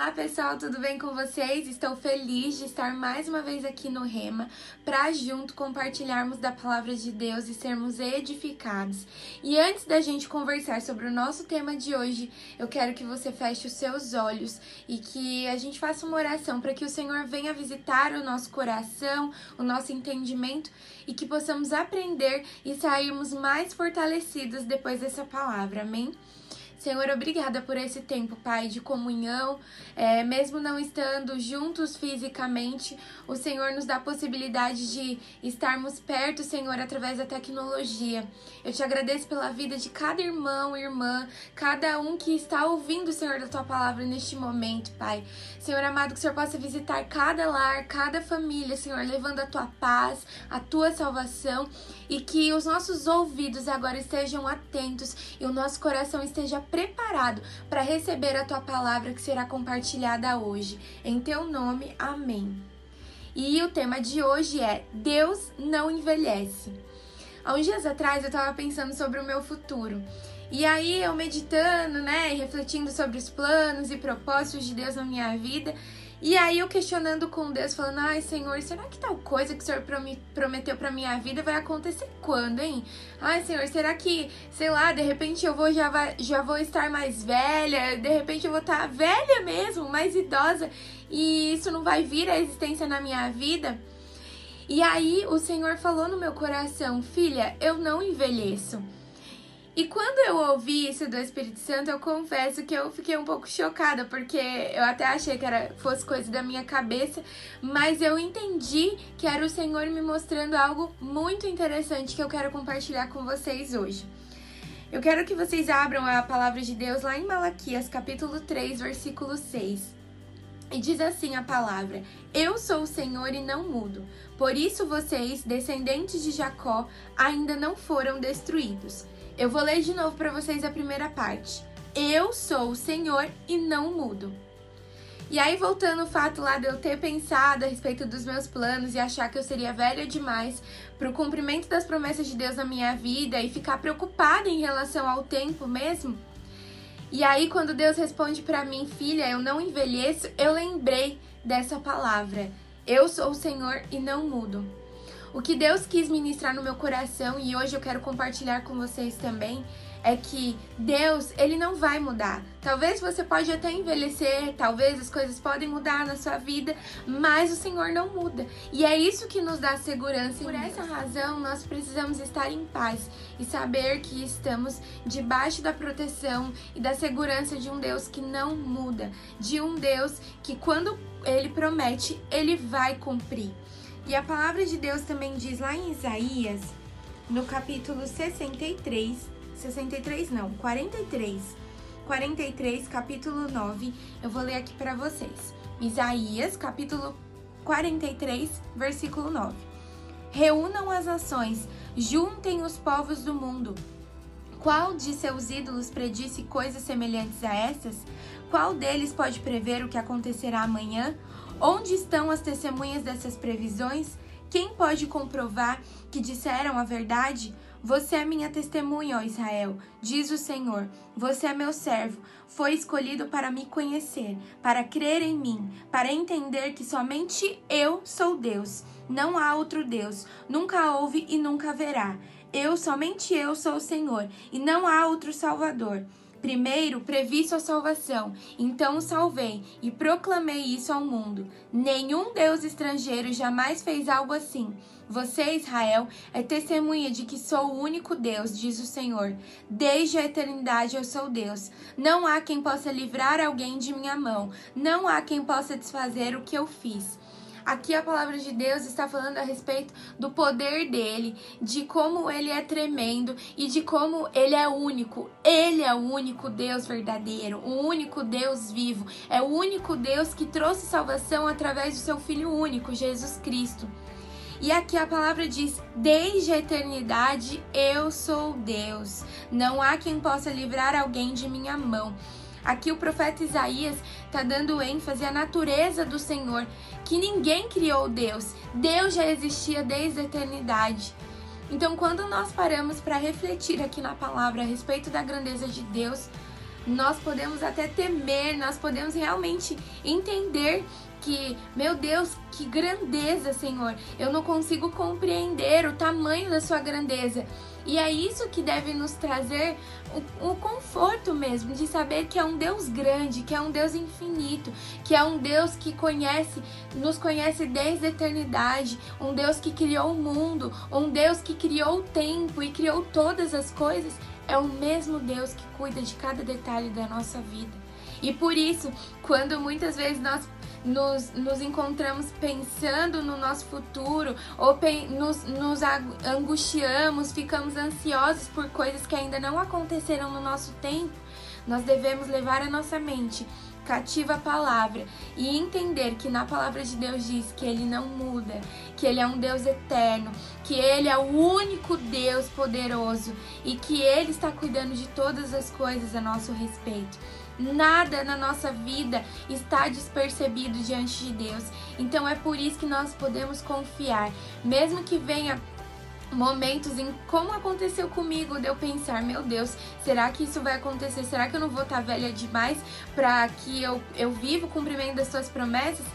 Olá pessoal, tudo bem com vocês? Estou feliz de estar mais uma vez aqui no Rema para junto compartilharmos da palavra de Deus e sermos edificados. E antes da gente conversar sobre o nosso tema de hoje, eu quero que você feche os seus olhos e que a gente faça uma oração para que o Senhor venha visitar o nosso coração, o nosso entendimento e que possamos aprender e sairmos mais fortalecidos depois dessa palavra. Amém? Senhor, obrigada por esse tempo, Pai, de comunhão. É, mesmo não estando juntos fisicamente, o Senhor nos dá a possibilidade de estarmos perto, Senhor, através da tecnologia. Eu te agradeço pela vida de cada irmão irmã, cada um que está ouvindo, Senhor, da tua palavra neste momento, Pai. Senhor amado, que o Senhor possa visitar cada lar, cada família, Senhor, levando a tua paz, a tua salvação e que os nossos ouvidos agora estejam atentos e o nosso coração esteja preparado para receber a tua palavra que será compartilhada hoje. Em teu nome, amém. E o tema de hoje é Deus não envelhece. Há uns dias atrás eu estava pensando sobre o meu futuro. E aí eu meditando, né, refletindo sobre os planos e propósitos de Deus na minha vida, e aí eu questionando com Deus, falando: "Ai, Senhor, será que tal coisa que o Senhor prometeu para minha vida vai acontecer quando, hein? Ai, Senhor, será que, sei lá, de repente eu vou já já vou estar mais velha, de repente eu vou estar tá velha mesmo, mais idosa, e isso não vai vir à existência na minha vida?" E aí o Senhor falou no meu coração: "Filha, eu não envelheço." E quando eu ouvi isso do Espírito Santo, eu confesso que eu fiquei um pouco chocada, porque eu até achei que era, fosse coisa da minha cabeça, mas eu entendi que era o Senhor me mostrando algo muito interessante que eu quero compartilhar com vocês hoje. Eu quero que vocês abram a palavra de Deus lá em Malaquias, capítulo 3, versículo 6. E diz assim a palavra: Eu sou o Senhor e não mudo. Por isso vocês, descendentes de Jacó, ainda não foram destruídos. Eu vou ler de novo para vocês a primeira parte. Eu sou o Senhor e não mudo. E aí, voltando o fato lá de eu ter pensado a respeito dos meus planos e achar que eu seria velha demais para o cumprimento das promessas de Deus na minha vida e ficar preocupada em relação ao tempo mesmo. E aí, quando Deus responde para mim, filha, eu não envelheço, eu lembrei dessa palavra. Eu sou o Senhor e não mudo. O que Deus quis ministrar no meu coração e hoje eu quero compartilhar com vocês também é que Deus, ele não vai mudar. Talvez você pode até envelhecer, talvez as coisas podem mudar na sua vida, mas o Senhor não muda. E é isso que nos dá segurança. Por essa razão, nós precisamos estar em paz e saber que estamos debaixo da proteção e da segurança de um Deus que não muda, de um Deus que quando ele promete, ele vai cumprir. E a palavra de Deus também diz lá em Isaías, no capítulo 63, 63 não, 43, 43, capítulo 9, eu vou ler aqui para vocês. Isaías, capítulo 43, versículo 9. Reúnam as nações, juntem os povos do mundo. Qual de seus ídolos predisse coisas semelhantes a essas? Qual deles pode prever o que acontecerá amanhã? Onde estão as testemunhas dessas previsões? Quem pode comprovar que disseram a verdade? Você é minha testemunha, ó Israel, diz o Senhor. Você é meu servo, foi escolhido para me conhecer, para crer em mim, para entender que somente eu sou Deus. Não há outro Deus, nunca houve e nunca haverá. Eu, somente eu, sou o Senhor, e não há outro Salvador. Primeiro previ sua salvação, então o salvei e proclamei isso ao mundo. Nenhum Deus estrangeiro jamais fez algo assim. Você, Israel, é testemunha de que sou o único Deus, diz o Senhor. Desde a eternidade eu sou Deus. Não há quem possa livrar alguém de minha mão. Não há quem possa desfazer o que eu fiz. Aqui a palavra de Deus está falando a respeito do poder dele, de como ele é tremendo e de como ele é único. Ele é o único Deus verdadeiro, o único Deus vivo. É o único Deus que trouxe salvação através do seu Filho único, Jesus Cristo. E aqui a palavra diz: Desde a eternidade eu sou Deus. Não há quem possa livrar alguém de minha mão. Aqui o profeta Isaías está dando ênfase à natureza do Senhor, que ninguém criou Deus. Deus já existia desde a eternidade. Então, quando nós paramos para refletir aqui na palavra a respeito da grandeza de Deus, nós podemos até temer, nós podemos realmente entender que, meu Deus, que grandeza, Senhor. Eu não consigo compreender o tamanho da sua grandeza. E é isso que deve nos trazer o, o, conforto mesmo de saber que é um Deus grande, que é um Deus infinito, que é um Deus que conhece, nos conhece desde a eternidade, um Deus que criou o mundo, um Deus que criou o tempo e criou todas as coisas. É o mesmo Deus que cuida de cada detalhe da nossa vida. E por isso, quando muitas vezes nós nos, nos encontramos pensando no nosso futuro ou nos, nos angustiamos, ficamos ansiosos por coisas que ainda não aconteceram no nosso tempo, nós devemos levar a nossa mente cativa a palavra e entender que na palavra de Deus diz que ele não muda, que ele é um Deus eterno, que ele é o único Deus poderoso e que ele está cuidando de todas as coisas a nosso respeito. Nada na nossa vida está despercebido diante de Deus. Então é por isso que nós podemos confiar, mesmo que venha momentos em como aconteceu comigo de eu pensar, meu Deus, será que isso vai acontecer? Será que eu não vou estar velha demais para que eu, eu viva o cumprimento das suas promessas?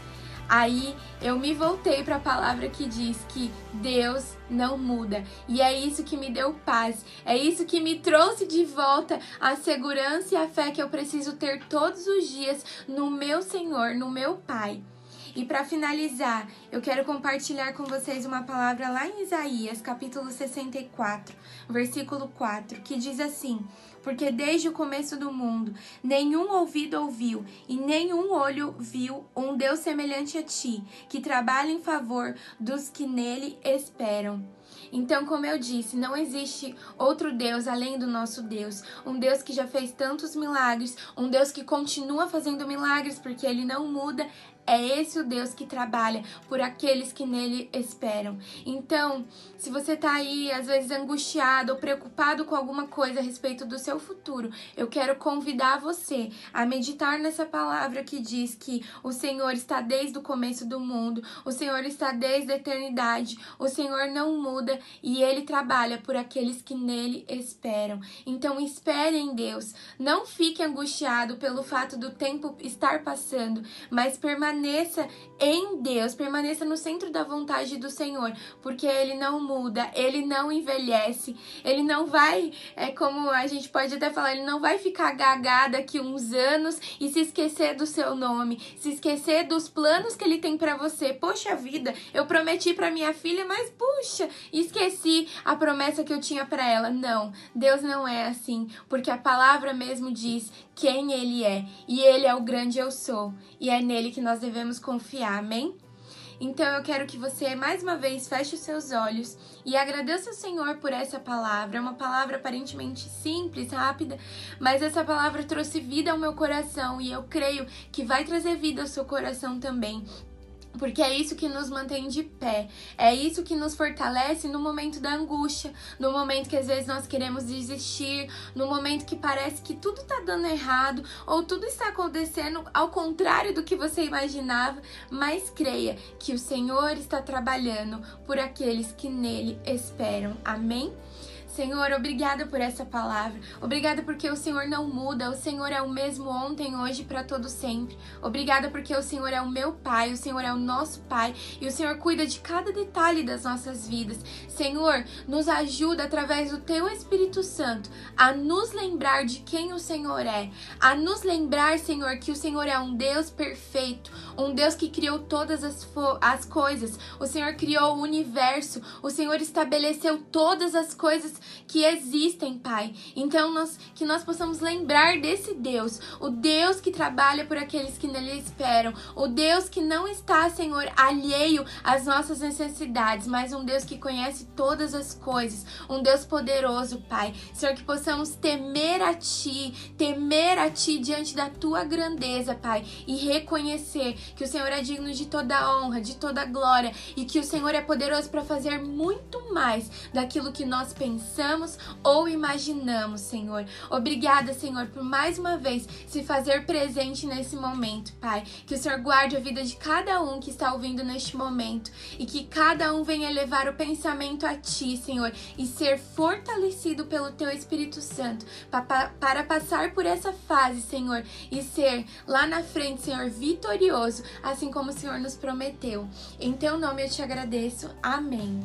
Aí eu me voltei para a palavra que diz que Deus não muda. E é isso que me deu paz. É isso que me trouxe de volta a segurança e a fé que eu preciso ter todos os dias no meu Senhor, no meu Pai. E para finalizar, eu quero compartilhar com vocês uma palavra lá em Isaías, capítulo 64, versículo 4, que diz assim: Porque desde o começo do mundo, nenhum ouvido ouviu e nenhum olho viu um Deus semelhante a ti, que trabalha em favor dos que nele esperam. Então, como eu disse, não existe outro Deus além do nosso Deus. Um Deus que já fez tantos milagres, um Deus que continua fazendo milagres porque ele não muda, é esse o Deus que trabalha por aqueles que nele esperam. Então, se você tá aí, às vezes angustiado ou preocupado com alguma coisa a respeito do seu futuro, eu quero convidar você a meditar nessa palavra que diz que o Senhor está desde o começo do mundo, o Senhor está desde a eternidade, o Senhor não muda e ele trabalha por aqueles que nele esperam. Então, espere em Deus. Não fique angustiado pelo fato do tempo estar passando, mas permaneça em Deus, permaneça no centro da vontade do Senhor, porque Ele não muda, Ele não envelhece, Ele não vai, é como a gente pode até falar, Ele não vai ficar gagado daqui uns anos e se esquecer do seu nome, se esquecer dos planos que Ele tem para você. Poxa vida, eu prometi para minha filha, mas puxa, esqueci a promessa que eu tinha para ela. Não, Deus não é assim, porque a palavra mesmo diz quem Ele é, e Ele é o grande eu sou, e é nele que nós devemos confiar, amém? Então eu quero que você mais uma vez feche os seus olhos e agradeça ao Senhor por essa palavra. É uma palavra aparentemente simples, rápida, mas essa palavra trouxe vida ao meu coração e eu creio que vai trazer vida ao seu coração também. Porque é isso que nos mantém de pé, é isso que nos fortalece no momento da angústia, no momento que às vezes nós queremos desistir, no momento que parece que tudo está dando errado ou tudo está acontecendo ao contrário do que você imaginava, mas creia que o Senhor está trabalhando por aqueles que nele esperam. Amém? Senhor, obrigada por essa palavra. Obrigada porque o Senhor não muda. O Senhor é o mesmo ontem, hoje, para todo sempre. Obrigada porque o Senhor é o meu Pai, o Senhor é o nosso Pai e o Senhor cuida de cada detalhe das nossas vidas. Senhor, nos ajuda através do Teu Espírito Santo a nos lembrar de quem o Senhor é, a nos lembrar, Senhor, que o Senhor é um Deus perfeito, um Deus que criou todas as, as coisas. O Senhor criou o universo, o Senhor estabeleceu todas as coisas que existem, Pai. Então, nós, que nós possamos lembrar desse Deus, o Deus que trabalha por aqueles que nele esperam, o Deus que não está, Senhor, alheio às nossas necessidades, mas um Deus que conhece todas as coisas, um Deus poderoso, Pai. Senhor, que possamos temer a Ti, temer a Ti diante da Tua grandeza, Pai, e reconhecer que o Senhor é digno de toda honra, de toda glória e que o Senhor é poderoso para fazer muito mais daquilo que nós pensamos pensamos ou imaginamos, Senhor. Obrigada, Senhor, por mais uma vez se fazer presente nesse momento, Pai. Que o Senhor guarde a vida de cada um que está ouvindo neste momento e que cada um venha levar o pensamento a Ti, Senhor, e ser fortalecido pelo Teu Espírito Santo para passar por essa fase, Senhor, e ser lá na frente, Senhor, vitorioso, assim como o Senhor nos prometeu. Em Teu nome eu te agradeço. Amém.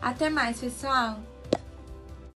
Até mais, pessoal!